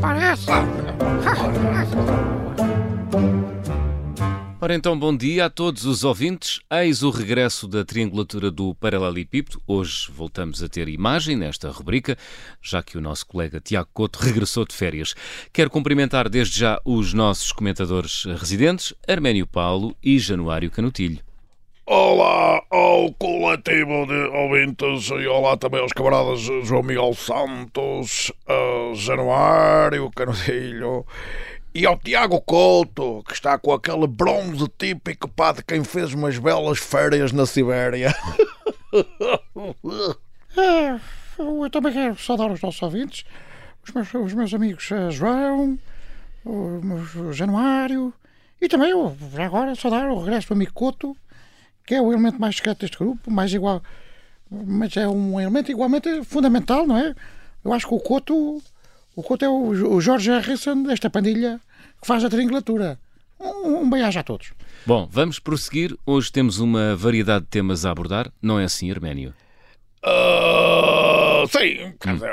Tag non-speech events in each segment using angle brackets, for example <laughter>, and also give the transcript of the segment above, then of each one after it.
parece. <laughs> Ora então, bom dia a todos os ouvintes. Eis o regresso da triangulatura do Paralelepípedo. Hoje voltamos a ter imagem nesta rubrica, já que o nosso colega Tiago Couto regressou de férias. Quero cumprimentar desde já os nossos comentadores residentes, Arménio Paulo e Januário Canutilho. Olá ao coletivo de ouvintes e olá também aos camaradas João Miguel Santos, a Januário Canudilho e ao Tiago Couto, que está com aquele bronze típico pá, de quem fez umas belas férias na Sibéria. <laughs> É, eu também quero saudar os nossos ouvintes, os meus, os meus amigos eh, João, o, o Januário e também, já agora, saudar o regresso do amigo Couto, que é o elemento mais discreto deste grupo, mais igual, mas é um elemento igualmente fundamental, não é? Eu acho que o Couto, o Couto é o, o George Harrison desta pandilha que faz a triangulatura. Um, um bem-aja a todos. Bom, vamos prosseguir. Hoje temos uma variedade de temas a abordar. Não é assim, Arménio? Ah, sim, quer dizer,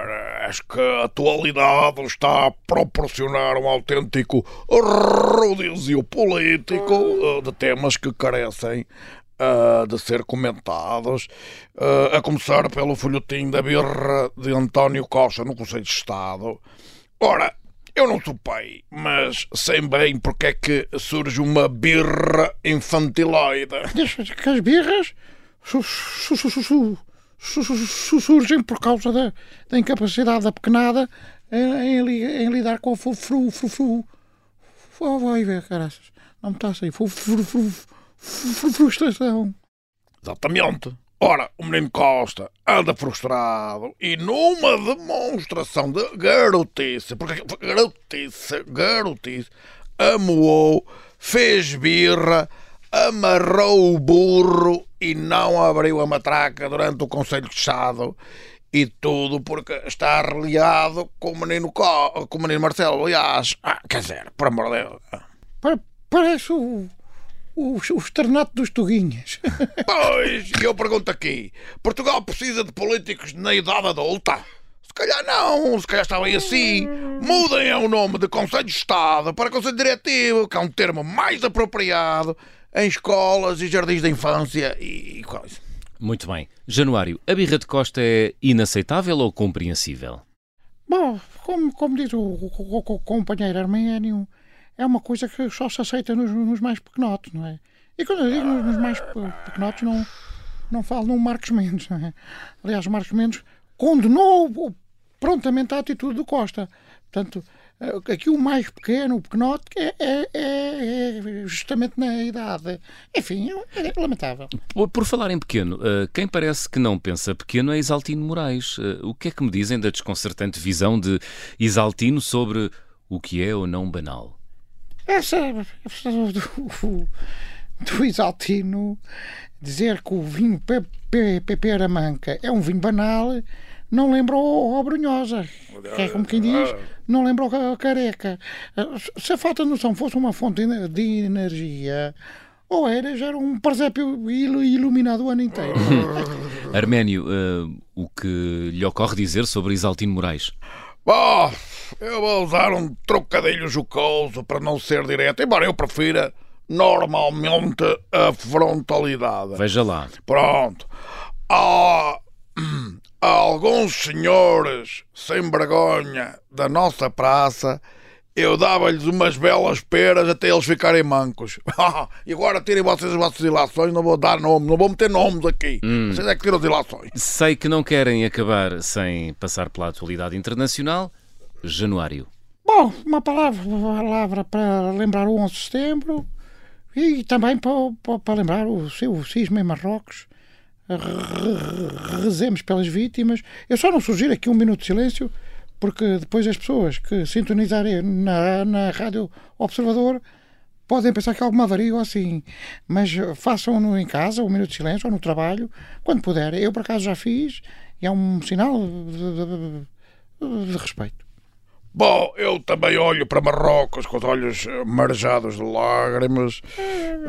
acho que a atualidade está a proporcionar um autêntico rodízio político ah, de temas que carecem Uh, de ser comentados, uh, ah, a começar pelo folhetim da birra de António Costa no Conselho de Estado. Ora, eu não topei, mas sei bem porque é que surge uma birra infantiloide. <laughs> Que as birras su, su, su, surgem por causa da, da incapacidade da pequenada em, em, em, lidar com a fru, fru, fru, vai ver, caras, Não me está a sair. Fru, frustração. Exatamente. Ora, o menino Costa anda frustrado e numa demonstração de garotice, porque garotice, garotice, amoou, fez birra, amarrou o burro e não abriu a matraca durante o Conselho de Estado. E tudo porque está reliado com o menino, Co- com o menino Marcelo. Aliás, ah, quer dizer, por amor de Deus. Pa- Parece o, o, o externato dos Tuguinhas. <laughs> Pois, e eu pergunto aqui: Portugal precisa de políticos na idade adulta? Se calhar não, se calhar está bem assim. Mudem o nome de Conselho de Estado para Conselho Diretivo, que é um termo mais apropriado em escolas e jardins de infância e coisa. Muito bem. Januário, a birra de Costa é inaceitável ou compreensível? Bom, como, como diz o, o- o- o companheiro arménio, é uma coisa que só se aceita nos, nos mais pequenotes, não é? E quando eu digo nos, mais pe- pequenotes, não, não falo no Marcos Mendes, não é? Aliás, o Marcos Mendes condenou prontamente a atitude do Costa. Portanto, eh, aqui o mais pequeno, o pequenote, é, é- é- é justamente na idade. Enfim, é lamentável. Por, por falar em pequeno, eh, quem parece que não pensa pequeno é Isaltino Moraes. Eh, o que é que me dizem da desconcertante visão de Isaltino sobre o que é ou não banal? Essa, do, do, Isaltino dizer que o vinho Pe- Pe- Pepe Aramanca é um vinho banal não lembra o, Brunhosa, que é como quem diz, não lembra o ca- careca. Se a falta de noção fosse uma fonte de energia, ou era, já era um presépio ilu- iluminado o ano inteiro. <laughs> Arménio, eh, o que lhe ocorre dizer sobre Isaltino Moraes? Bom, eu vou usar um trocadilho jocoso para não ser direto, embora eu prefira normalmente a frontalidade. Veja lá. Pronto. Há, há alguns senhores sem vergonha da nossa praça. Eu dava-lhes umas belas peras até eles ficarem mancos. <laughs> e agora tirem vocês as vossas ilações, não vou dar nome, não vou meter nomes aqui. Vocês é que tiram as ilações. Sei que não querem acabar sem passar pela atualidade internacional. Januário. Bom, uma palavra, uma palavra para lembrar o 11 de setembro e também para, para, para lembrar o, o cisma em Marrocos. Re- Rezemos pelas vítimas. Eu só não sugiro aqui um minuto de silêncio, porque depois as pessoas que sintonizarem na, na Rádio Observador podem pensar que há alguma avaria ou assim. Mas façam-no em casa, um minuto de silêncio, ou no trabalho, quando puderem. Eu, por acaso, já fiz e é um sinal de- de- de- respeito. Bom, eu também olho para Marrocos com os olhos marejados de lágrimas.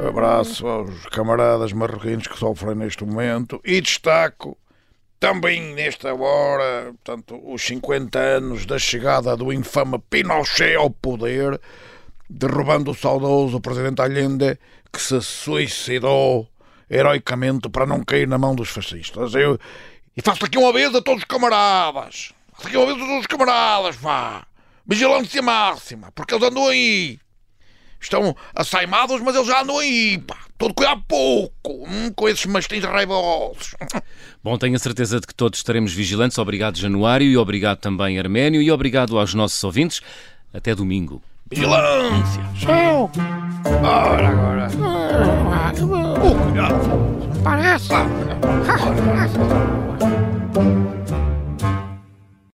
Abraço aos camaradas marroquinos que sofrem neste momento e destaco também nesta hora, portanto, os 50 anos da chegada do infame Pinochet ao poder, derrubando o saudoso presidente Allende, que se suicidou heroicamente para não cair na mão dos fascistas. Eu, e faço aqui um aviso a todos os camaradas. Faço aqui um aviso a todos os camaradas, vá. Vigilância máxima, porque eles andam aí. Estão assaimados, mas eles já andam aí, pá. Todo cuidado pouco, hum, com esses mastins raivosos. Bom, tenho a certeza de que todos estaremos vigilantes. Obrigado, Januário, e obrigado também, Arménio, e obrigado aos nossos ouvintes. Até domingo. Vigilância! Tchau! Ora, agora! Oh, cuidado! Parece! Ah, <laughs>